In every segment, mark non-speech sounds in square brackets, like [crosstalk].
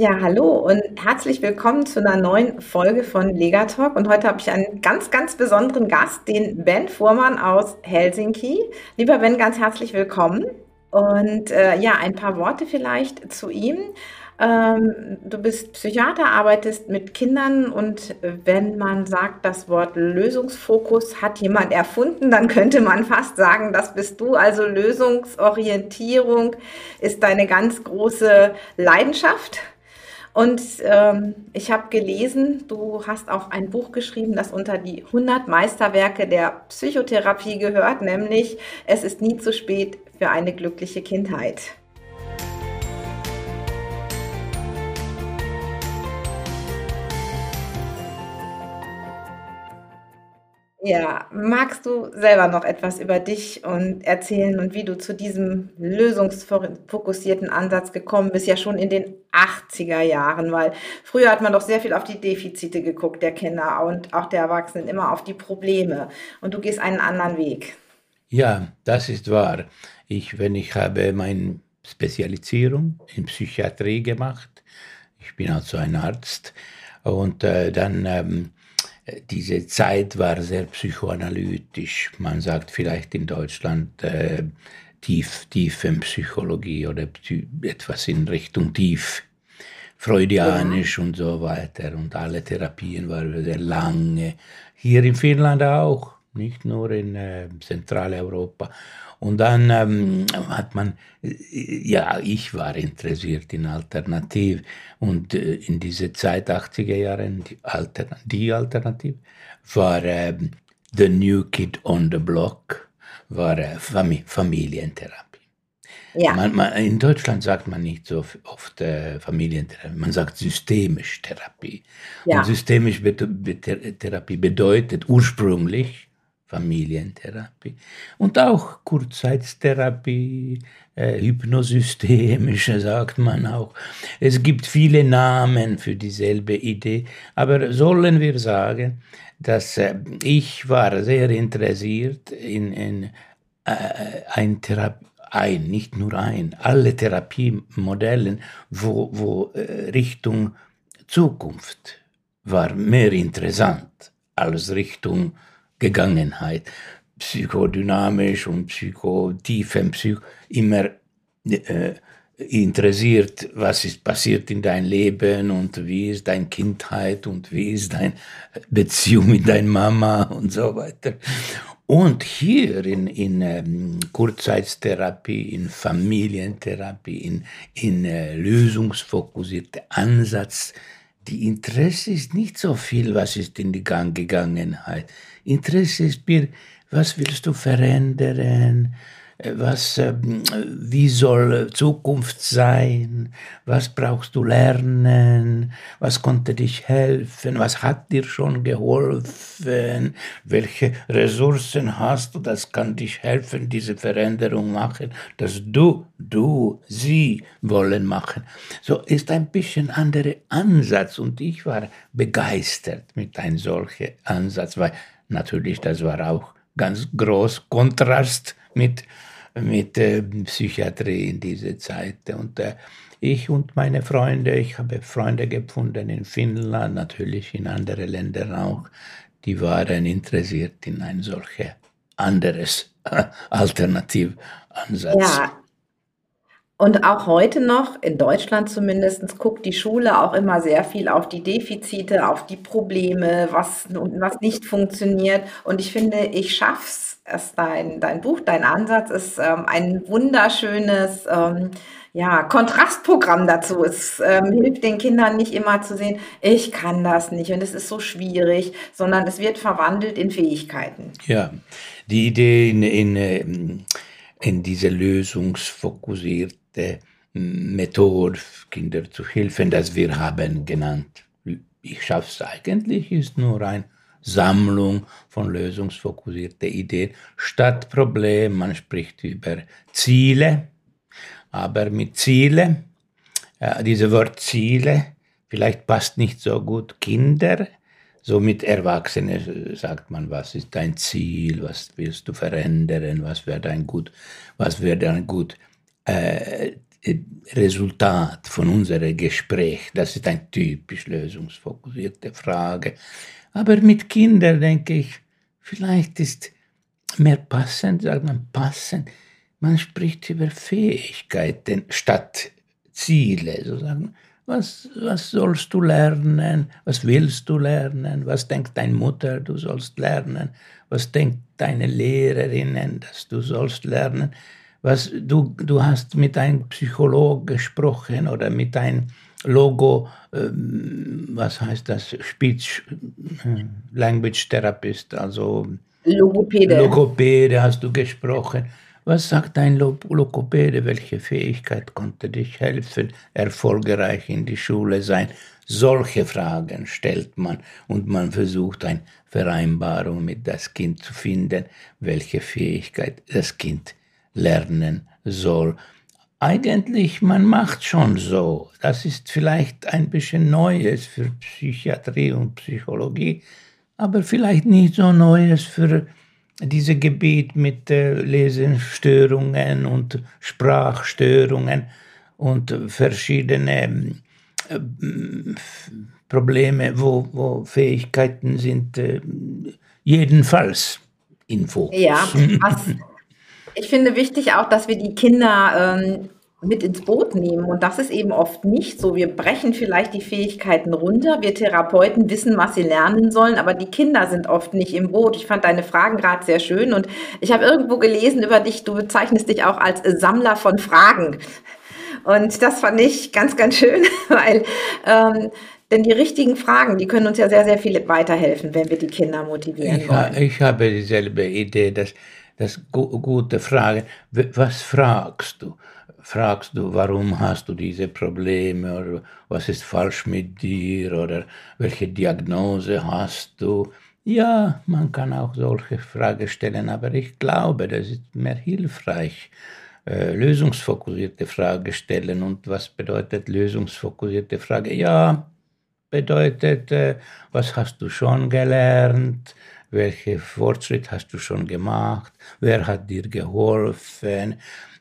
Ja, hallo und herzlich willkommen zu einer neuen Folge von Legatalk. Und heute habe ich einen ganz, ganz besonderen Gast, den Ben Fuhrmann aus Helsinki. Lieber Ben, ganz herzlich willkommen. Und äh, ja, ein paar Worte vielleicht zu ihm. Ähm, du bist Psychiater, arbeitest mit Kindern und wenn man sagt, das Wort Lösungsfokus hat jemand erfunden, dann könnte man fast sagen, das bist du. Also Lösungsorientierung ist deine ganz große Leidenschaft. Und ähm, ich habe gelesen, du hast auch ein Buch geschrieben, das unter die 100 Meisterwerke der Psychotherapie gehört, nämlich Es ist nie zu spät für eine glückliche Kindheit. Ja, magst du selber noch etwas über dich und erzählen und wie du zu diesem lösungsfokussierten Ansatz gekommen bist, ja schon in den 80er Jahren, weil früher hat man doch sehr viel auf die Defizite geguckt der Kinder und auch der Erwachsenen, immer auf die Probleme und du gehst einen anderen Weg. Ja, das ist wahr. Ich, wenn ich habe meine Spezialisierung in Psychiatrie gemacht, ich bin also ein Arzt und äh, dann ähm, diese Zeit war sehr psychoanalytisch. Man sagt vielleicht in Deutschland äh, tief, Tiefenpsychologie oder etwas in Richtung tief. Freudianisch ja. und so weiter. Und alle Therapien waren sehr lange. Hier in Finnland auch, nicht nur in äh, Zentraleuropa. Und dann ähm, hat man, äh, ja, ich war interessiert in Alternativ und äh, in diese Zeit 80er Jahren, die, Altern die Alternative war äh, The New Kid on the Block, war äh, Fam Familientherapie. Ja. Man, man, in Deutschland sagt man nicht so oft äh, Familientherapie, man sagt systemisch Therapie. Ja. Und systemisch Therapie bedeutet ursprünglich Familientherapie und auch Kurzzeittherapie, äh, hypnosystemische [laughs] sagt man auch. Es gibt viele Namen für dieselbe Idee, aber sollen wir sagen, dass äh, ich war sehr interessiert in, in äh, ein Therapie, ein, nicht nur ein, alle Therapiemodellen, wo, wo äh, Richtung Zukunft war mehr interessant als Richtung Gegangenheit. Psychodynamisch und psychotiefem Psycho immer äh, interessiert, was ist passiert in dein Leben und wie ist deine Kindheit und wie ist deine Beziehung mit deiner Mama und so weiter. Und hier in, in ähm, Kurzzeittherapie, in Familientherapie, in, in äh, lösungsfokussierte Ansatz, die Interesse ist nicht so viel, was ist in die Gegangenheit. Interesse ist mir, was willst du verändern? Was, ähm, wie soll Zukunft sein? Was brauchst du lernen? Was konnte dich helfen? Was hat dir schon geholfen? Welche Ressourcen hast du? Das kann dich helfen, diese Veränderung machen, dass du, du, sie wollen machen. So ist ein bisschen anderer Ansatz und ich war begeistert mit einem solchen Ansatz, weil natürlich, das war auch ganz groß Kontrast mit, mit äh, Psychiatrie in dieser Zeit. Und äh, ich und meine Freunde, ich habe Freunde gefunden in Finnland, natürlich in anderen Ländern auch, die waren interessiert in ein solches anderes äh, Alternativansatz. Ja, und auch heute noch, in Deutschland zumindest, guckt die Schule auch immer sehr viel auf die Defizite, auf die Probleme, was, was nicht funktioniert. Und ich finde, ich schaff's. Es dein, dein Buch, dein Ansatz ist ähm, ein wunderschönes ähm, ja, Kontrastprogramm dazu. Es ähm, hilft den Kindern nicht immer zu sehen, ich kann das nicht und es ist so schwierig, sondern es wird verwandelt in Fähigkeiten. Ja, die Idee in, in, ähm, in diese lösungsfokussierte beste Methode, Kinder zu helfen, das wir haben genannt. Ich schaffe es eigentlich, ist nur eine Sammlung von lösungsfokussierten Ideen statt Problem. Man spricht über Ziele, aber mit Ziele, äh, diese Wort Ziele, vielleicht passt nicht so gut Kinder, so mit Erwachsenen sagt man, was ist dein Ziel, was willst du verändern, was wäre dein gut, was wäre dein gut äh, äh, Resultat von unserem Gespräch. Das ist eine typisch lösungsfokussierte Frage. Aber mit Kindern denke ich, vielleicht ist mehr passend, sagt man passend, man spricht über Fähigkeiten statt Ziele. Sozusagen. Was, was sollst du lernen? Was willst du lernen? Was denkt deine Mutter, du sollst lernen? Was denkt deine Lehrerinnen, dass du sollst lernen? Was, du, du hast mit einem Psychologen gesprochen oder mit einem Logo, ähm, was heißt das, Speech äh, Language Therapist, also Logopäde. Logopäde hast du gesprochen. Was sagt ein Lokopäde? Welche Fähigkeit konnte dich helfen, erfolgreich in die Schule sein? Solche Fragen stellt man und man versucht eine Vereinbarung mit das Kind zu finden, welche Fähigkeit das Kind lernen soll. Eigentlich, man macht schon so. Das ist vielleicht ein bisschen Neues für Psychiatrie und Psychologie, aber vielleicht nicht so Neues für dieses Gebiet mit äh, Lesenstörungen und Sprachstörungen und verschiedene äh, Probleme, wo, wo Fähigkeiten sind, äh, jedenfalls in Fokus. Ja, was, [laughs] ich finde wichtig auch, dass wir die Kinder ähm, mit ins Boot nehmen. Und das ist eben oft nicht so. Wir brechen vielleicht die Fähigkeiten runter. Wir Therapeuten wissen, was sie lernen sollen, aber die Kinder sind oft nicht im Boot. Ich fand deine Fragen gerade sehr schön und ich habe irgendwo gelesen über dich, du bezeichnest dich auch als Sammler von Fragen. Und das fand ich ganz, ganz schön, [laughs] weil ähm, denn die richtigen Fragen, die können uns ja sehr, sehr viel weiterhelfen, wenn wir die Kinder motivieren ich, wollen. Ich habe dieselbe Idee, dass das gute Frage. Was fragst du? fragst du, warum hast du diese Probleme oder was ist falsch mit dir oder welche Diagnose hast du. Ja, man kann auch solche Fragen stellen, aber ich glaube, das ist mehr hilfreich, äh, lösungsfokussierte Fragen stellen. Und was bedeutet lösungsfokussierte Frage? Ja, bedeutet, äh, was hast du schon gelernt? Welche Fortschritt hast du schon gemacht? Wer hat dir geholfen?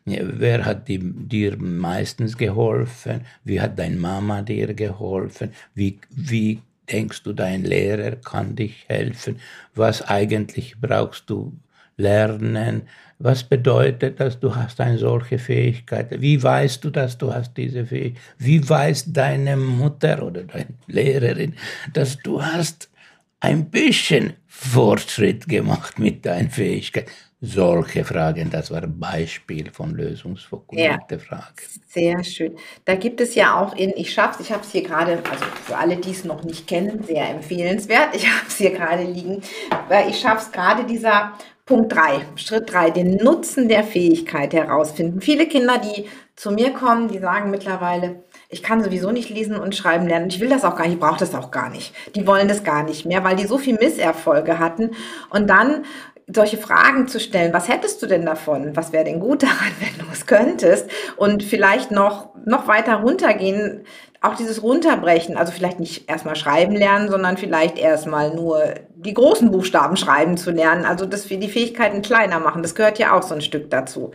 Wer hat dir meistens geholfen? Wie hat deine Mama dir geholfen? Wie, wie denkst du, dein Lehrer kann dich helfen? Was eigentlich brauchst du lernen? Was bedeutet das, du hast eine solche Fähigkeit? Wie weißt du, dass du hast diese Fähigkeit? Wie weiß deine Mutter oder deine Lehrerin, dass du hast ein bisschen Fortschritt gemacht mit deinen Fähigkeiten? solche Fragen. Das war ein Beispiel von lösungsfokussierte ja, Fragen. Sehr schön. Da gibt es ja auch in Ich schaff's, ich habe es hier gerade, also für alle, die es noch nicht kennen, sehr empfehlenswert. Ich habe es hier gerade liegen, weil ich schaff's gerade dieser Punkt 3, Schritt 3, den Nutzen der Fähigkeit herausfinden. Viele Kinder, die zu mir kommen, die sagen mittlerweile, ich kann sowieso nicht lesen und schreiben lernen. Ich will das auch gar nicht, ich brauche das auch gar nicht. Die wollen das gar nicht mehr, weil die so viel Misserfolge hatten. Und dann solche Fragen zu stellen. Was hättest du denn davon? Was wäre denn gut [laughs] daran, wenn du es könntest? Und vielleicht noch, noch weiter runtergehen, auch dieses Runterbrechen, also vielleicht nicht erstmal schreiben lernen, sondern vielleicht erstmal nur die großen Buchstaben schreiben zu lernen. Also, dass wir die Fähigkeiten kleiner machen, das gehört ja auch so ein Stück dazu.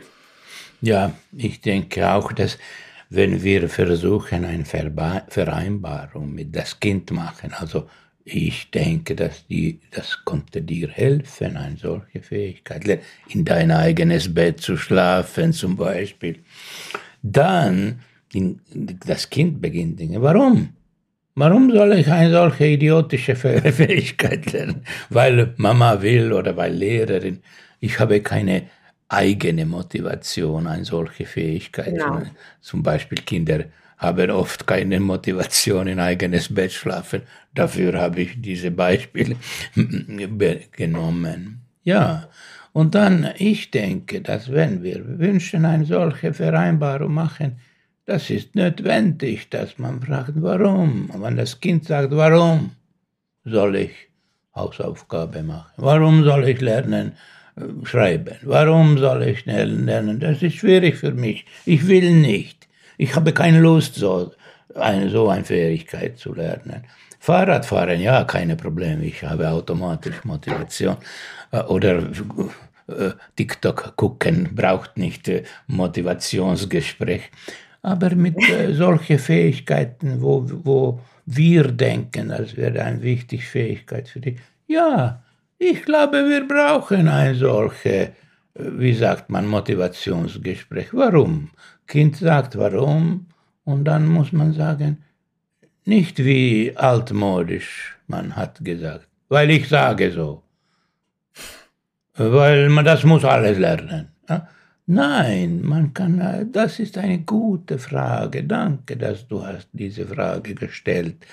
Ja, ich denke auch, dass wenn wir versuchen, eine Vereinbarung mit das Kind machen, also ich denke, dass die, das konnte dir helfen, eine solche Fähigkeit, in dein eigenes Bett zu schlafen zum Beispiel. Dann, das Kind beginnt Dinge. Warum? Warum soll ich eine solche idiotische [laughs] Fähigkeit lernen? Weil Mama will oder weil Lehrerin. Ich habe keine eigene Motivation, eine solche Fähigkeit. Genau. Zum Beispiel Kinder haben oft keine Motivation in eigenes Bett schlafen. Dafür habe ich diese Beispiele [laughs] genommen. Ja, und dann, ich denke, dass wenn wir wünschen, eine solche Vereinbarung machen, das ist notwendig, dass man fragt, warum. Und wenn das Kind sagt, warum soll ich Hausaufgabe machen? Warum soll ich lernen, schreiben? Warum soll ich lernen? Das ist schwierig für mich. Ich will nicht. Ich habe keine Lust, so eine, so eine Fähigkeit zu lernen. Fahrradfahren, ja, keine Probleme. Ich habe automatisch Motivation. Äh, oder äh, TikTok gucken braucht nicht äh, Motivationsgespräch. aber mit äh, solchen Fähigkeiten, wo, wo wir denken, das wäre eine wichtige Fähigkeit für dich. Ja, ich glaube, wir brauchen ein solches, wie sagt man, Motivationsgespräch. Warum? Kind sagt warum und dann muss man sagen, nicht wie altmodisch man hat gesagt, weil ich sage so, weil man das muss alles lernen. Nein, man kann, das ist eine gute Frage. Danke, dass du hast diese Frage gestellt.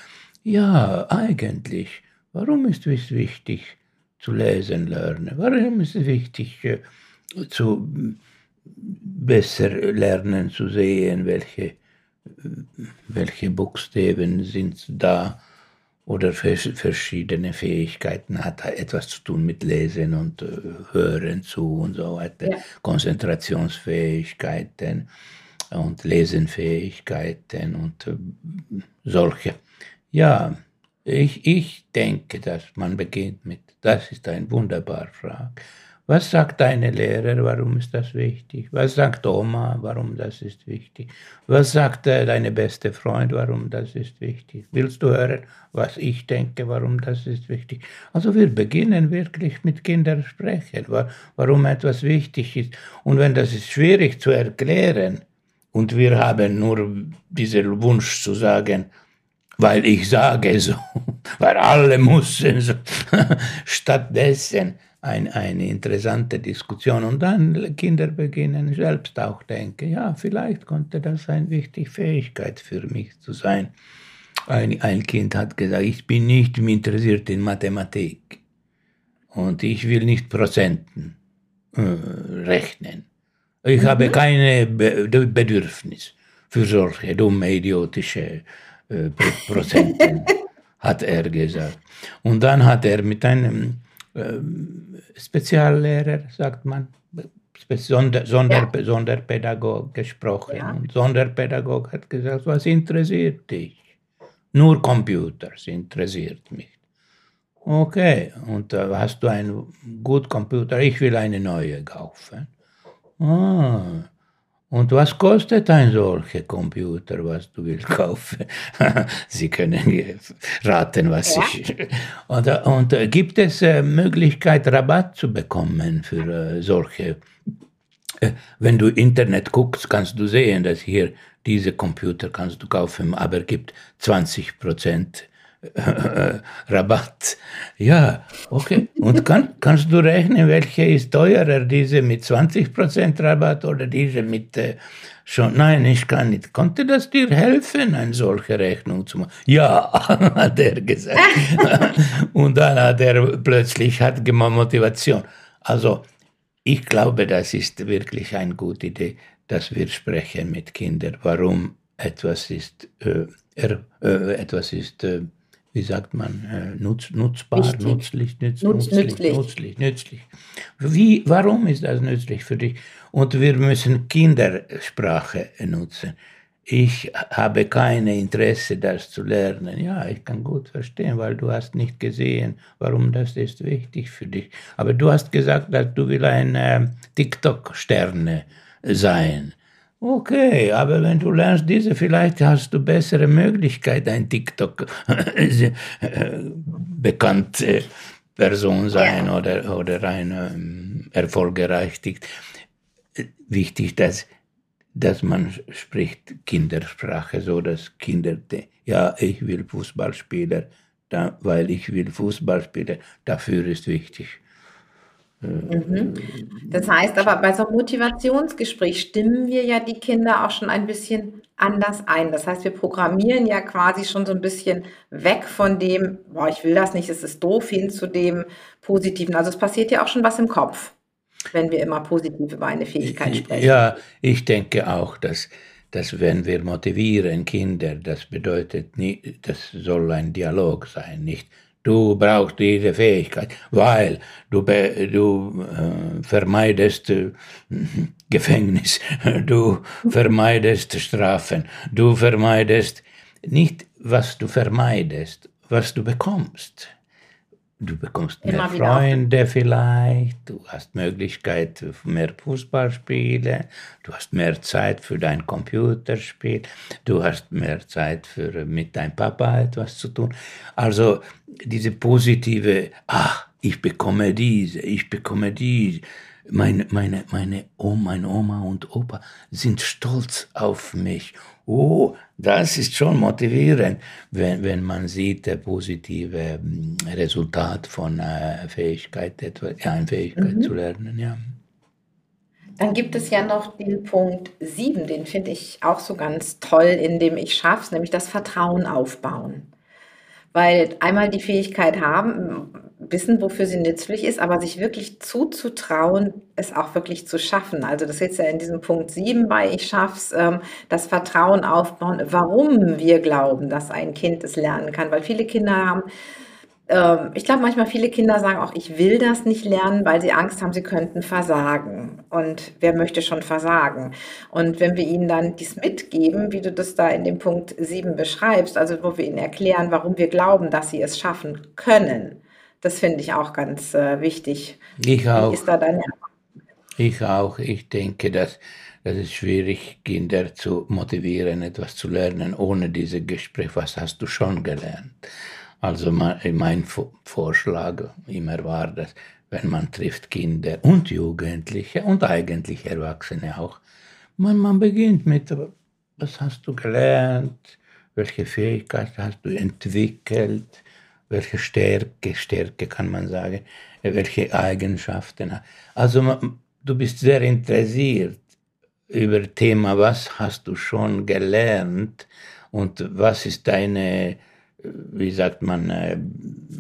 Ja, eigentlich. Warum ist es wichtig zu lesen lernen? Warum ist es wichtig äh, zu besser lernen zu sehen, welche, welche Buchstaben sind da oder verschiedene Fähigkeiten hat etwas zu tun mit Lesen und äh, Hören zu und so weiter, ja. Konzentrationsfähigkeiten und Lesenfähigkeiten und äh, solche. Ja, ich, ich denke, dass man beginnt mit, das ist eine wunderbare Frage. Was sagt deine Lehrer, warum ist das wichtig? Was sagt Oma, warum das ist wichtig? Was sagt äh, deine beste Freund, warum das ist wichtig? Willst du hören, was ich denke, warum das ist wichtig? Also wir beginnen wirklich mit Kindern sprechen, warum etwas wichtig ist. Und wenn das ist schwierig zu erklären und wir haben nur diesen Wunsch zu sagen, weil ich sage so, [laughs] weil alle müssen so, [laughs] stattdessen ein, eine interessante Diskussion. Und dann Kinder beginnen selbst auch denken, ja, vielleicht konnte das eine wichtige Fähigkeit für mich zu sein. Ein, ein Kind hat gesagt, ich bin nicht interessiert in Mathematik und ich will nicht Prozenten äh, rechnen. Ich mhm. habe keine Be Bedürfnis für solche dumme, idiotische äh, Prozenten, [laughs] hat er gesagt. Und dann hat er mit einem ähm, Speziallehrer, sagt man, Sonder, Sonder, ja. Sonderpädagog gesprochen. Ja. Und Sonderpädagog hat gesagt, was interessiert dich? Nur Computers interessiert mich. Okay, und äh, hast du einen guten Computer? Ich will eine neue kaufen. Ah, und was kostet ein solcher Computer, was du willst kaufen? [laughs] Sie können [laughs] raten, was ja. ich. Und, und äh, gibt es äh, Möglichkeit, Rabatt zu bekommen für äh, solche? Wenn du Internet guckst, kannst du sehen, dass hier diese Computer kannst du kaufen, aber gibt 20 Prozent [laughs] Rabatt. Ja, okay. Und kann, kannst du rechnen, welche ist teurer, diese mit 20% Rabatt oder diese mit äh, schon? Nein, ich kann nicht. Konnte das dir helfen, eine solche Rechnung zu machen? Ja, [laughs] hat er gesagt. [laughs] Und dann hat er plötzlich hat Motivation. Also, ich glaube, das ist wirklich eine gute Idee, dass wir sprechen mit Kindern, warum etwas ist, äh, er, äh, etwas ist äh, wie sagt man, äh, nutz, nutzbar, nützlich, nütz, Nutz, nützlich, nützlich, nützlich, nützlich. Wie, warum ist das nützlich für dich? Und wir müssen Kindersprache nutzen. Ich habe kein Interesse, das zu lernen. Ja, ich kann gut verstehen, weil du hast nicht gesehen, warum das ist wichtig für dich. Aber du hast gesagt, dass du will ein äh, TikTok-Sterne sein. Okay, aber wenn du lernst diese, vielleicht hast du bessere Möglichkeit, ein TikTok äh, bekannte Person sein oder, oder ein ähm, erfolgreich. Wichtig, dass, dass man spricht Kindersprache, so dass Kinder, ja, ich will Fußballspieler, da, weil ich will Fußballspieler, dafür ist wichtig Mhm. Das heißt aber, bei so einem Motivationsgespräch stimmen wir ja die Kinder auch schon ein bisschen anders ein. Das heißt, wir programmieren ja quasi schon so ein bisschen weg von dem, boah, ich will das nicht, es ist doof, hin zu dem Positiven. Also es passiert ja auch schon was im Kopf, wenn wir immer positiv über eine Fähigkeit sprechen. Ja, ich denke auch, dass, dass wenn wir motivieren Kinder, das bedeutet, nie, das soll ein Dialog sein, nicht Du brauchst diese Fähigkeit, weil du, du äh, vermeidest äh, [laughs] Gefängnis, du vermeidest Strafen, du vermeidest nicht, was du vermeidest, was du bekommst. Du bekommst mehr Freunde vielleicht, du hast Möglichkeit für mehr Fußballspiele, du hast mehr Zeit für dein Computerspiel, du hast mehr Zeit für mit deinem Papa etwas zu tun. Also diese positive, ach, ich bekomme diese, ich bekomme diese, meine, meine, meine Oma, meine Oma und Opa sind stolz auf mich. Oh, das ist schon motivierend, wenn, wenn man sieht, der positive hm, Resultat von äh, Fähigkeit, etwa, ja, eine Fähigkeit mhm. zu lernen, ja. Dann gibt es ja noch den Punkt 7, den finde ich auch so ganz toll, in dem ich schaffe nämlich das Vertrauen aufbauen. Weil einmal die Fähigkeit haben, wissen, wofür sie nützlich ist, aber sich wirklich zuzutrauen, es auch wirklich zu schaffen. Also das ist ja in diesem Punkt 7 bei Ich schaff's, ähm, das Vertrauen aufbauen, warum wir glauben, dass ein Kind es lernen kann. Weil viele Kinder haben ähm, ich glaube, manchmal viele Kinder sagen auch, ich will das nicht lernen, weil sie Angst haben, sie könnten versagen. Und wer möchte schon versagen? Und wenn wir ihnen dann dies mitgeben, wie du das da in dem Punkt 7 beschreibst, also wo wir ihnen erklären, warum wir glauben, dass sie es schaffen können, das finde ich auch ganz äh, wichtig. Ich auch. Wie ist da deine ich auch. Ich denke, dass das ist schwierig, Kinder zu motivieren, etwas zu lernen, ohne dieses Gespräch. Was hast du schon gelernt? Also mein Vorschlag immer war, dass wenn man trifft Kinder und Jugendliche und eigentlich Erwachsene auch, man, man beginnt mit, was hast du gelernt, welche Fähigkeit hast du entwickelt, welche Stärke, Stärke kann man sagen, welche Eigenschaften. Also du bist sehr interessiert über Thema, was hast du schon gelernt und was ist deine wie sagt man, äh,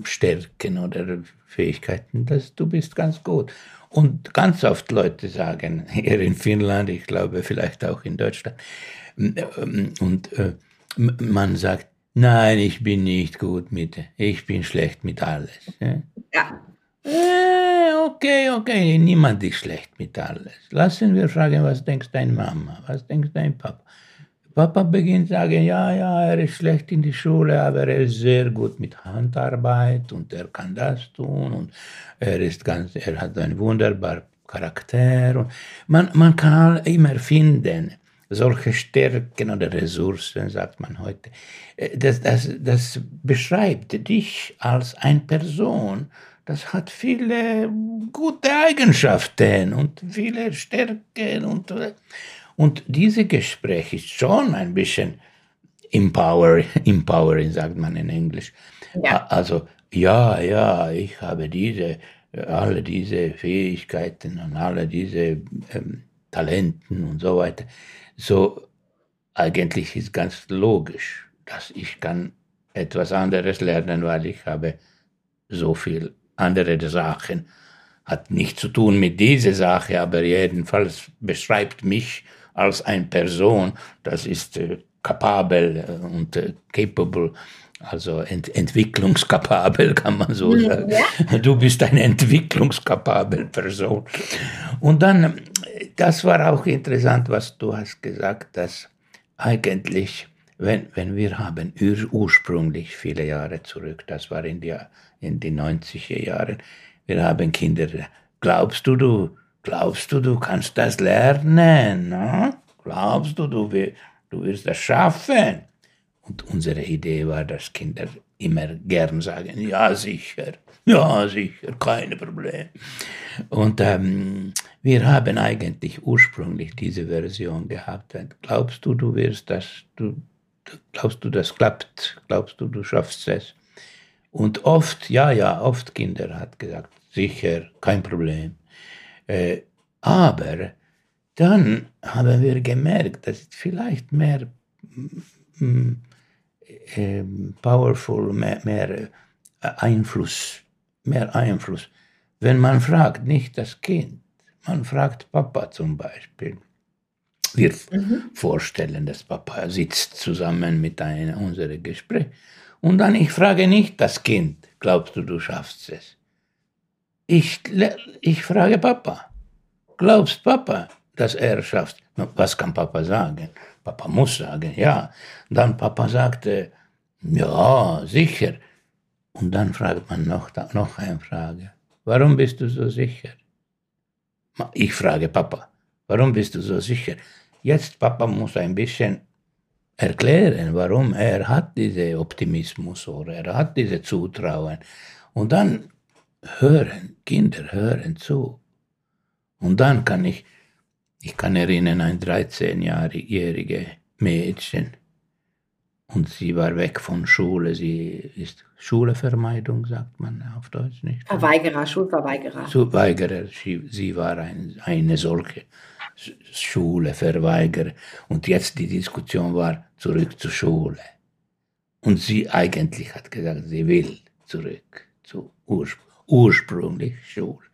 Stärken oder Fähigkeiten, dass du bist ganz gut. Und ganz oft Leute sagen, [laughs] hier in Finnland, ich glaube vielleicht auch in Deutschland, ähm, und äh, man sagt, nein, ich bin nicht gut mit, ich bin schlecht mit alles. Ja. Äh, okay, okay, niemand ist schlecht mit alles. Lassen wir fragen, was denkst deine Mama, was denkst dein Papa? Papa beginnt zu sagen, ja, ja, er ist schlecht in die Schule, aber er ist sehr gut mit Handarbeit und er kann das tun und er ist ganz, er hat einen wunderbaren Charakter. Und man, man kann immer finden, solche Stärken oder Ressourcen, sagt man heute. Äh, das, das, das beschreibt dich als eine Person, das hat viele gute Eigenschaften und viele Stärken und und diese Gespräch ist schon ein bisschen empower, [laughs] empowering, sagt man in Englisch. Ja. Also, ja, ja, ich habe diese, alle diese Fähigkeiten und alle diese ähm, Talenten und so weiter. So, eigentlich ist ganz logisch, dass ich kann etwas anderes lernen, weil ich habe so viel andere Sachen. Hat nichts zu tun mit dieser Sache, aber jedenfalls beschreibt mich als eine Person, das ist äh, kapabel äh, und äh, capable, also ent entwicklungskapabel [laughs] kann man so mhm, sagen. Ja. Du bist eine entwicklungskapabel Person. Und dann, das war auch interessant, was du hast gesagt, dass eigentlich, wenn, wenn wir haben ursprünglich viele Jahre zurück, das war in die, in die 90er Jahre, wir haben Kinder, glaubst du, du Glaubst du, du kannst das lernen? Ne? Glaubst du, du, du wirst das schaffen? Und unsere Idee war, dass Kinder immer gern sagen, ja sicher, ja sicher, kein Problem. Und ähm, wir haben eigentlich ursprünglich diese Version gehabt. Glaubst du, du wirst das, du, glaubst du, das klappt? Glaubst du, du schaffst es? Und oft, ja, ja, oft Kinder hat gesagt, sicher, kein Problem. Äh, aber dann haben wir gemerkt, dass vielleicht mehr mm, äh, powerful, mehr, mehr äh, Einfluss, mehr Einfluss, wenn man fragt, nicht das Kind, man fragt Papa zum Beispiel. Wir mhm. vorstellen, dass Papa sitzt zusammen mit einem unserer Gespräche. Und dann ich frage nicht das Kind, glaubst du, du schaffst es? Ich, ich frage Papa, glaubst Papa, dass er schafft? Was kann Papa sagen? Papa muss sagen, ja. Dann Papa sagte, ja, sicher. Und dann fragt man noch, noch eine Frage. Warum bist du so sicher? Ich frage Papa, warum bist du so sicher? Jetzt Papa muss ein bisschen erklären, warum er hat diesen Optimismus oder er hat diese Zutrauen. Und dann hören, Kinder hören zu. Und dann kann ich, ich kann erinnern, ein 13-jährige Mädchen, und sie war weg von Schule. Sie ist Schulevermeidung, sagt man auf Deutsch nicht. Verweigerer, Schulverweigerer. Verweigerer. Sie, sie war ein, eine solche Schuleverweigerer. Und jetzt die Diskussion war zurück zur Schule. Und sie eigentlich hat gesagt, sie will zurück zu Urspr ursprünglich Schule.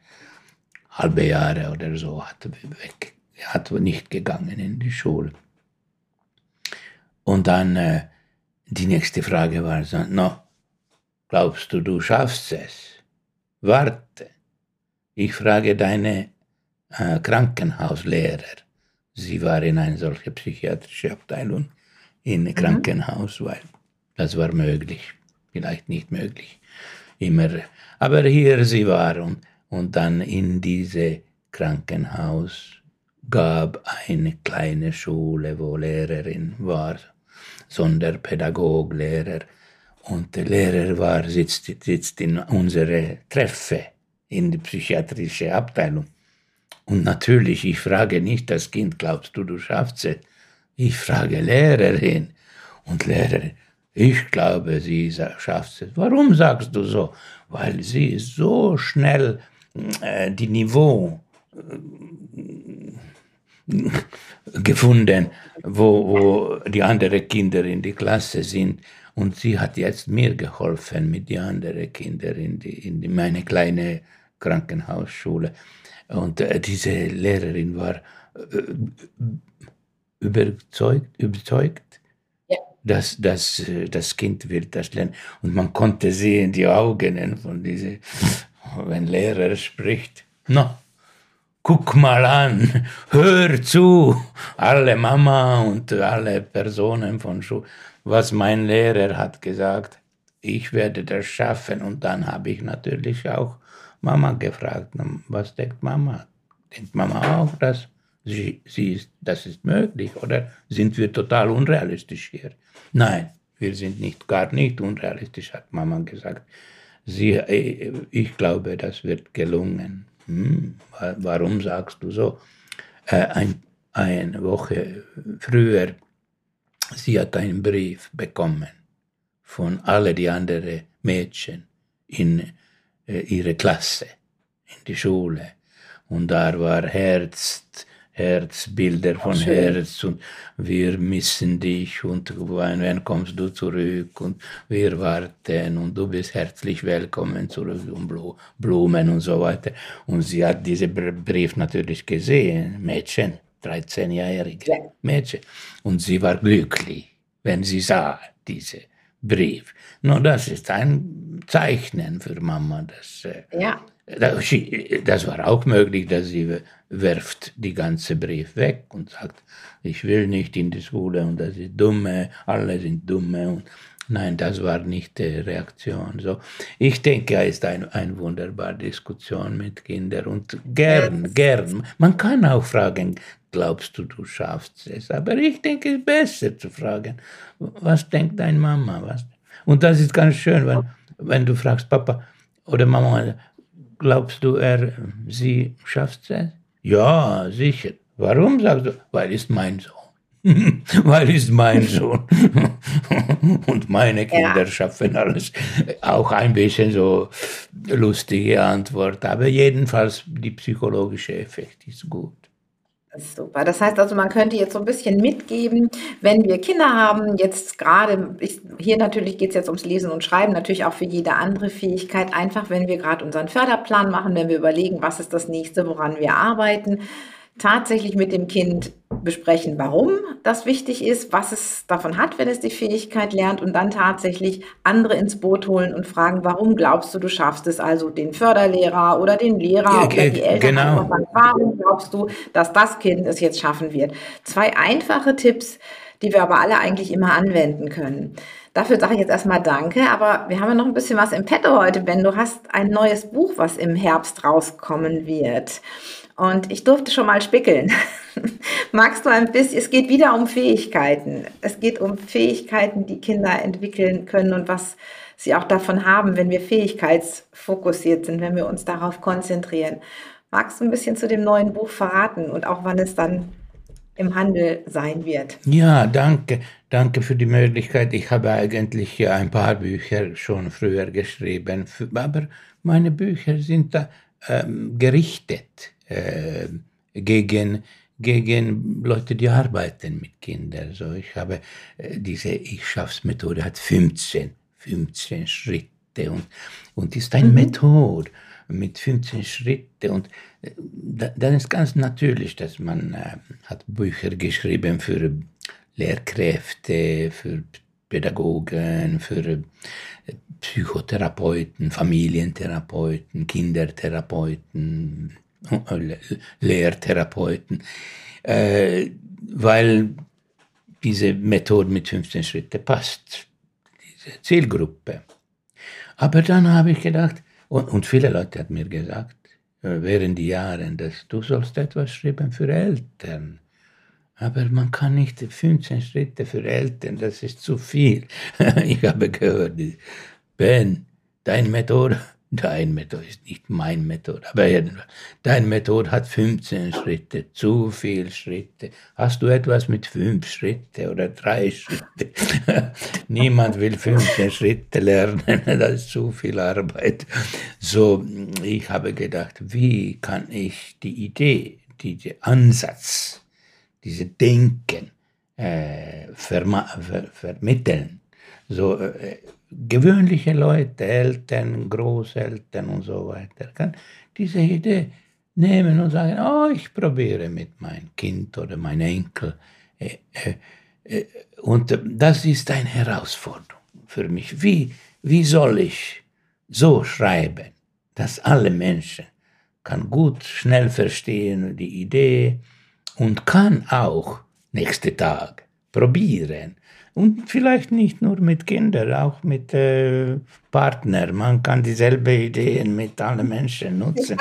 Halbe Jahre oder so hat weg, hat nicht gegangen in die Schule. Und dann äh, die nächste Frage war so, no, glaubst du, du schaffst es? Warte, ich frage deine äh, Krankenhauslehrer. Sie war in einer solchen psychiatrischen Abteilung in einem mhm. Krankenhaus, weil das war möglich, vielleicht nicht möglich, immer. Aber hier sie war und, und dann in diese Krankenhaus gab eine kleine Schule, wo Lehrerin war, Sonderpädagog, Lehrer. Und der Lehrer war, sitzt, sitzt in unsere Treffe, in die psychiatrische Abteilung. Und natürlich, ich frage nicht das Kind, glaubst du, du schaffst es? Ich frage Lehrerin. Und Lehrerin, ich glaube, sie schafft es. Warum sagst du so? Weil sie so schnell äh, die Niveau gefunden, wo, wo die anderen Kinder in die Klasse sind. Und sie hat jetzt mir geholfen mit den anderen Kindern in, die, in die, meine kleine Krankenhausschule. Und äh, diese Lehrerin war äh, überzeugt, überzeugt ja. dass, dass äh, das Kind wird das lernen. Und man konnte sehen die Augen von diese, wenn Lehrer spricht. No, guck mal an, hör zu, alle Mama und alle Personen von Schule, was mein Lehrer hat gesagt, ich werde das schaffen. Und dann habe ich natürlich auch Mama gefragt, was denkt Mama? Denkt Mama auch, dass sie, sie ist, das ist möglich oder sind wir total unrealistisch hier? Nein, wir sind nicht, gar nicht unrealistisch, hat Mama gesagt. Sie, äh, ich glaube, das wird gelungen. Hm, warum sagst du so? Äh, ein, eine Woche früher, sie hat einen Brief bekommen von allen die anderen Mädchen in äh, ihre Klasse, in die Schule. Und da war Herz, Herzbilder von Herz und wir missen dich und wann kommst du zurück und wir warten und du bist herzlich willkommen zurück und Blumen und so weiter. Und sie hat diesen Brief natürlich gesehen, Mädchen, 13-jährige Mädchen. Und sie war glücklich, wenn sie sah diese Brief. Nur das ist ein Zeichnen für Mama, dass äh, ja. Das war auch möglich, dass sie werft die ganze Brief weg und sagt, ich will nicht in die Schule und das ist dumme, alle sind dumme und nein, das war nicht die Reaktion. So, ich denke, es ist eine ein wunderbare Diskussion mit Kindern und gern, gern. Man kann auch fragen, glaubst du, du schaffst es? Aber ich denke, es ist besser zu fragen, was denkt deine Mama? Was? Und das ist ganz schön, wenn, wenn du fragst, Papa oder Mama, Glaubst du, er, sie schafft es? Ja, sicher. Warum sagst du? Weil ist mein Sohn. [laughs] Weil ist mein Sohn. [laughs] Und meine Kinder ja. schaffen alles. Auch ein bisschen so lustige Antwort. Aber jedenfalls, die psychologische Effekt ist gut. Super. Das heißt also, man könnte jetzt so ein bisschen mitgeben, wenn wir Kinder haben, jetzt gerade, ich, hier natürlich geht es jetzt ums Lesen und Schreiben, natürlich auch für jede andere Fähigkeit, einfach wenn wir gerade unseren Förderplan machen, wenn wir überlegen, was ist das nächste, woran wir arbeiten, tatsächlich mit dem Kind besprechen, warum das wichtig ist, was es davon hat, wenn es die Fähigkeit lernt und dann tatsächlich andere ins Boot holen und fragen, warum glaubst du, du schaffst es, also den Förderlehrer oder den Lehrer ja, oder die Eltern, genau. sagen, warum glaubst du, dass das Kind es jetzt schaffen wird? Zwei einfache Tipps, die wir aber alle eigentlich immer anwenden können. Dafür sage ich jetzt erstmal Danke, aber wir haben ja noch ein bisschen was im Petto heute, Ben. Du hast ein neues Buch, was im Herbst rauskommen wird. Und ich durfte schon mal spickeln. [laughs] Magst du ein bisschen, es geht wieder um Fähigkeiten. Es geht um Fähigkeiten, die Kinder entwickeln können und was sie auch davon haben, wenn wir fähigkeitsfokussiert sind, wenn wir uns darauf konzentrieren. Magst du ein bisschen zu dem neuen Buch verraten und auch wann es dann im Handel sein wird? Ja, danke. Danke für die Möglichkeit. Ich habe eigentlich ein paar Bücher schon früher geschrieben, aber meine Bücher sind da ähm, gerichtet äh, gegen gegen Leute, die arbeiten mit Kindern. So, ich habe äh, diese Ich schaff's Methode hat 15 15 Schritte und, und ist eine mhm. Methode mit 15 Schritten und äh, dann ist ganz natürlich, dass man äh, hat Bücher geschrieben für Lehrkräfte, für Pädagogen, für äh, Psychotherapeuten, Familientherapeuten, Kindertherapeuten, Lehrtherapeuten, äh, weil diese Methode mit 15 Schritten passt Zielgruppe. Aber dann habe ich gedacht, und, und viele Leute haben mir gesagt, äh, während die Jahre, dass du sollst etwas schreiben für Eltern. Aber man kann nicht 15 Schritte für Eltern, das ist zu viel. [laughs] ich habe gehört, Ben, dein Methode Dein Method ist nicht mein Method, aber dein Method hat 15 Schritte, zu viele Schritte. Hast du etwas mit fünf Schritte oder drei Schritte? [laughs] Niemand will 15 Schritte lernen, [laughs] das ist zu viel Arbeit. So, ich habe gedacht, wie kann ich die Idee, diesen Ansatz, diese Denken äh, ver vermitteln? So, äh, gewöhnliche Leute, Eltern, Großeltern und so weiter, kann diese Idee nehmen und sagen, oh, ich probiere mit meinem Kind oder meinem Enkel. Äh, äh, äh, und das ist eine Herausforderung für mich. Wie, wie soll ich so schreiben, dass alle Menschen kann gut, schnell verstehen die Idee und kann auch nächste Tag probieren und vielleicht nicht nur mit Kindern, auch mit äh, Partnern. Man kann dieselbe Ideen mit allen Menschen nutzen.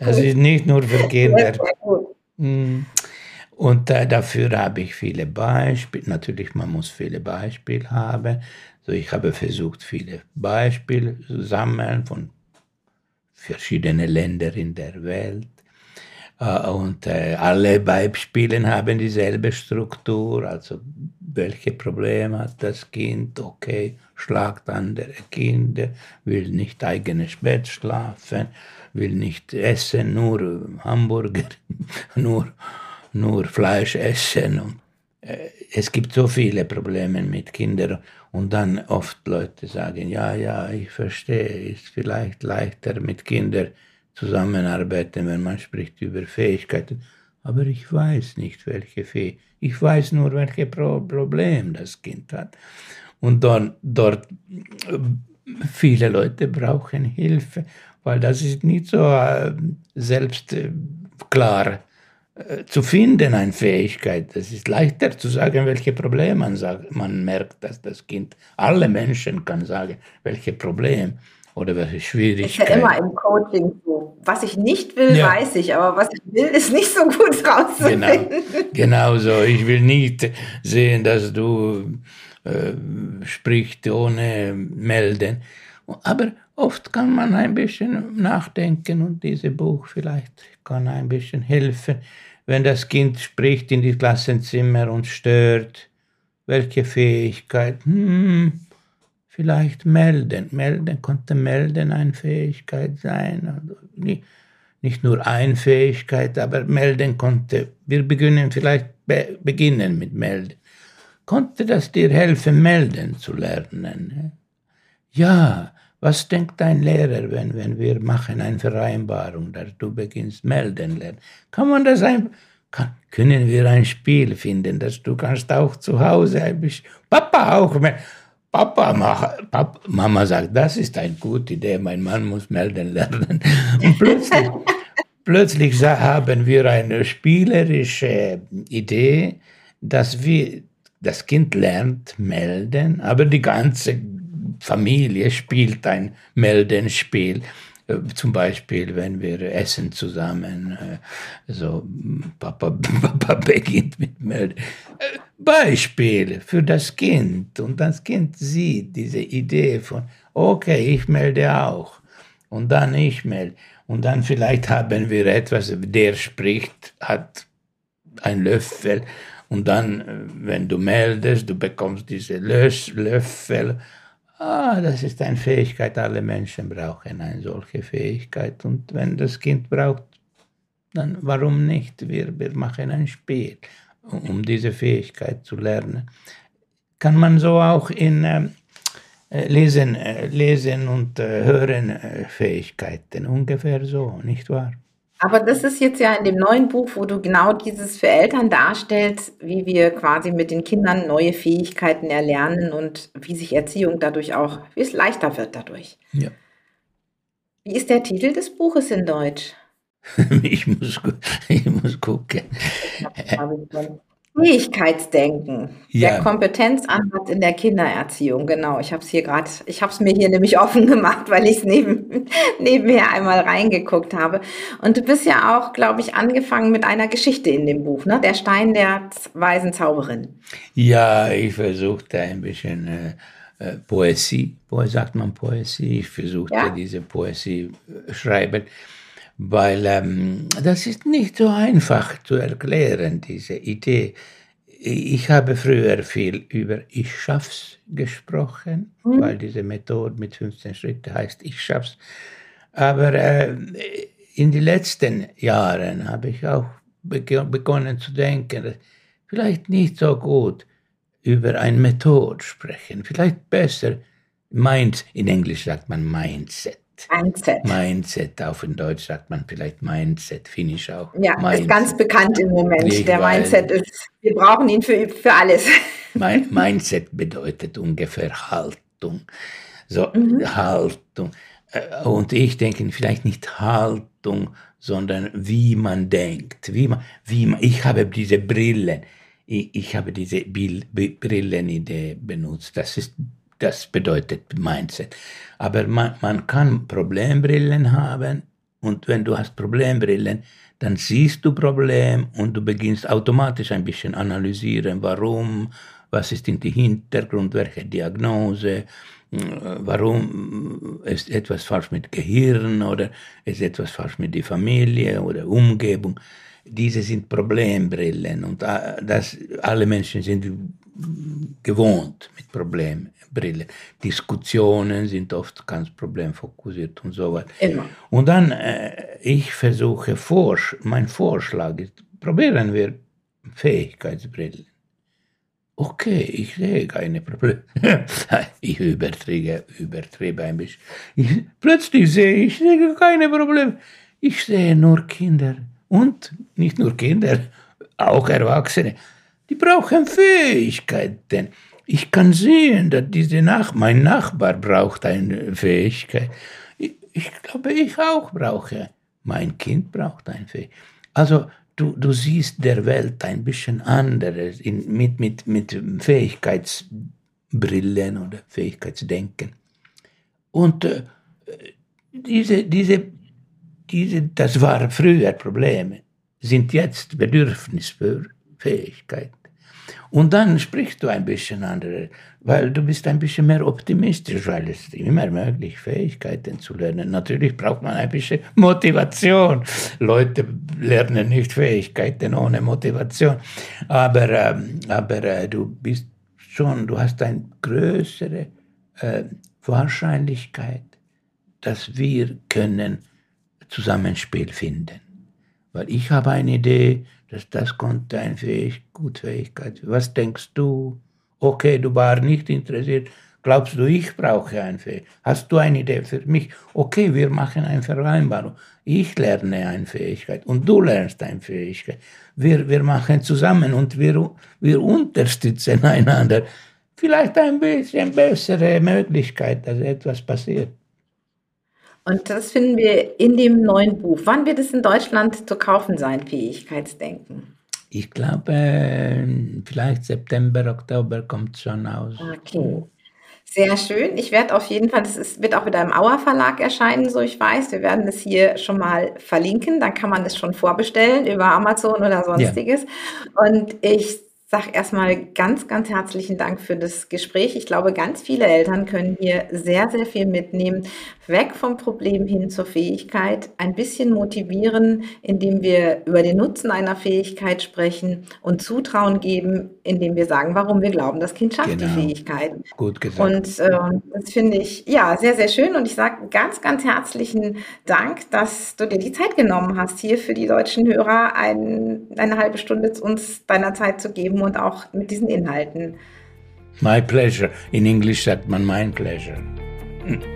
Es ist nicht nur für Kinder. Hm. Und äh, dafür habe ich viele Beispiele. Natürlich, man muss viele Beispiele haben. So, ich habe versucht, viele Beispiele zu sammeln von verschiedenen Ländern in der Welt. Äh, und äh, alle Beispiele haben dieselbe Struktur, also welche Probleme hat das Kind, okay, schlagt andere Kinder, will nicht eigenes Bett schlafen, will nicht essen, nur Hamburger, [laughs] nur, nur Fleisch essen. Äh, es gibt so viele Probleme mit Kindern und dann oft Leute sagen, ja, ja, ich verstehe, ist vielleicht leichter mit Kindern zusammenarbeiten, wenn man spricht über Fähigkeiten. Aber ich weiß nicht, welche Fähigkeiten. Ich weiß nur, welche Pro Problem das Kind hat. Und dort, dort viele Leute brauchen Hilfe, weil das ist nicht so äh, selbst äh, klar äh, zu finden, eine Fähigkeit. Es ist leichter zu sagen, welche Probleme man sagt. Man merkt, dass das Kind, alle Menschen kann sagen, welche Probleme oder welche Schwierigkeiten. Ist ja immer im Coaching so. Was ich nicht will, ja. weiß ich, aber was ich will, ist nicht so gut rauszufinden. [laughs] Genau, genau so. Ich will nicht sehen, dass du äh, sprichst ohne melden. Aber oft kann man ein bisschen nachdenken und dieses Buch vielleicht kann ein bisschen helfen, wenn das Kind spricht in die Klassenzimmer und stört. Welche Fähigkeit? Hm, vielleicht melden. Melden konnte melden eine Fähigkeit sein. Also nicht nur eine Fähigkeit, aber melden konnte. Wir beginnen vielleicht be beginnen mit melden. Konnte das dir helfen, melden zu lernen? Ja, was denkt dein Lehrer, wenn, wenn wir machen eine Vereinbarung, dass du beginnst melden lernen? Kann man das ein, kann, können wir ein Spiel finden, dass du kannst auch zu Hause ein bisschen, Papa auch mehr, Papa, Papa, Mama sagt, das ist eine gute Idee, mein Mann muss melden lernen. Und plötzlich, [laughs] plötzlich haben wir eine spielerische Idee, dass wir das Kind lernt melden, aber die ganze Familie spielt ein Meldenspiel. Äh, zum Beispiel, wenn wir essen zusammen, äh, so Papa, [laughs] Papa beginnt mit Melden. Äh, Beispiel für das Kind. Und das Kind sieht diese Idee von, okay, ich melde auch. Und dann ich melde. Und dann vielleicht haben wir etwas, der spricht, hat ein Löffel. Und dann, wenn du meldest, du bekommst diese Löffel Ah, das ist eine Fähigkeit, alle Menschen brauchen eine solche Fähigkeit. Und wenn das Kind braucht, dann warum nicht? Wir, wir machen ein Spiel, um diese Fähigkeit zu lernen. Kann man so auch in ähm, äh, Lesen, äh, Lesen und äh, Hören äh, Fähigkeiten, ungefähr so, nicht wahr? Aber das ist jetzt ja in dem neuen Buch, wo du genau dieses für Eltern darstellst, wie wir quasi mit den Kindern neue Fähigkeiten erlernen und wie sich Erziehung dadurch auch, wie es leichter wird dadurch. Ja. Wie ist der Titel des Buches in Deutsch? [laughs] ich, muss, [laughs] ich muss gucken. Fähigkeitsdenken, ja. der Kompetenzansatz in der Kindererziehung, genau. Ich habe es hier gerade, ich habe es mir hier nämlich [laughs] offen gemacht, weil ich es neben, nebenher einmal reingeguckt habe. Und du bist ja auch, glaube ich, angefangen mit einer Geschichte in dem Buch, ne? Der Stein der weisen Zauberin. Ja, ich versuchte ein bisschen äh, äh Poesie, sagt man Poesie, ich versuchte ja. diese Poesie äh, schreiben weil ähm, das ist nicht so einfach zu erklären, diese Idee. Ich habe früher viel über Ich schaff's gesprochen, mhm. weil diese Methode mit 15 Schritten heißt Ich schaff's. Aber äh, in den letzten Jahren habe ich auch begonnen zu denken, vielleicht nicht so gut über eine Methode sprechen, vielleicht besser Mind, in Englisch sagt man Mindset. Mindset. Mindset, auf in Deutsch sagt man vielleicht Mindset, finde ich auch. Ja, Mindset. ist ganz bekannt im Moment. Ich der Mindset ist, wir brauchen ihn für, für alles. [laughs] Mein Mindset bedeutet ungefähr Haltung. So, mhm. Haltung. Äh, und ich denke vielleicht nicht Haltung, sondern wie man denkt. Wie man, wie man, ich habe diese Brillen. Ich, ich habe diese Brillenidee benutzt. Das ist das bedeutet Mindset. Aber man, man kann Problembrillen haben und wenn du hast Problembrillen, dann siehst du Problem und du beginnst automatisch ein bisschen analysieren, warum, was ist in die Hintergrund, welche Diagnose, warum ist etwas falsch mit Gehirn oder ist etwas falsch mit der Familie oder Umgebung. Diese sind Problembrillen und äh, das, alle Menschen sind gewohnt mit Problembrillen. Diskussionen sind oft ganz problemfokussiert und so weiter. Immer. Und dann, äh, ich versuche, Vorsch mein Vorschlag ist, probieren wir Fähigkeitsbrillen. Okay, ich sehe keine Probleme. [laughs] ich übertreibe, übertreibe ein bisschen. Ich, plötzlich sehe ich, ich sehe keine Probleme. Ich sehe nur Kinder. Und nicht nur Kinder, auch Erwachsene die brauchen Fähigkeiten. Ich kann sehen, dass diese Nach mein Nachbar braucht eine Fähigkeit. Ich, ich glaube, ich auch brauche. Mein Kind braucht eine Fähigkeit. Also du, du siehst der Welt ein bisschen anderes in, mit, mit, mit Fähigkeitsbrillen oder Fähigkeitsdenken. Und äh, diese, diese, diese, das waren früher Probleme, sind jetzt Bedürfnis für Fähigkeit. Und dann sprichst du ein bisschen andere, weil du bist ein bisschen mehr optimistisch, weil es immer möglich Fähigkeiten zu lernen. Natürlich braucht man ein bisschen Motivation. Leute lernen nicht Fähigkeiten ohne Motivation. Aber, ähm, aber äh, du bist schon, du hast eine größere äh, Wahrscheinlichkeit, dass wir können Zusammenspiel finden. Weil ich habe eine Idee, dass das konnte eine Fähig Gutfähigkeit. Was denkst du? Okay, du warst nicht interessiert. Glaubst du, ich brauche eine Fähigkeit? Hast du eine Idee für mich? Okay, wir machen eine Vereinbarung. Ich lerne eine Fähigkeit und du lernst eine Fähigkeit. Wir, wir machen zusammen und wir, wir unterstützen [laughs] einander. Vielleicht ein bisschen bessere Möglichkeit, dass etwas passiert. Und das finden wir in dem neuen Buch. Wann wird es in Deutschland zu kaufen sein, Fähigkeitsdenken? Ich glaube, vielleicht September, Oktober kommt es schon aus. Okay. Sehr schön. Ich werde auf jeden Fall, das ist, wird auch wieder im Auer Verlag erscheinen, so ich weiß. Wir werden es hier schon mal verlinken. Dann kann man es schon vorbestellen über Amazon oder sonstiges. Ja. Und ich sage erstmal ganz, ganz herzlichen Dank für das Gespräch. Ich glaube, ganz viele Eltern können hier sehr, sehr viel mitnehmen. Weg vom Problem hin zur Fähigkeit, ein bisschen motivieren, indem wir über den Nutzen einer Fähigkeit sprechen und Zutrauen geben, indem wir sagen, warum wir glauben, das Kind schafft genau. die Fähigkeit. Gut gesagt. Und äh, das finde ich ja sehr, sehr schön. Und ich sage ganz, ganz herzlichen Dank, dass du dir die Zeit genommen hast, hier für die deutschen Hörer ein, eine halbe Stunde uns deiner Zeit zu geben und auch mit diesen Inhalten. My pleasure. In Englisch sagt man mein pleasure. Hm.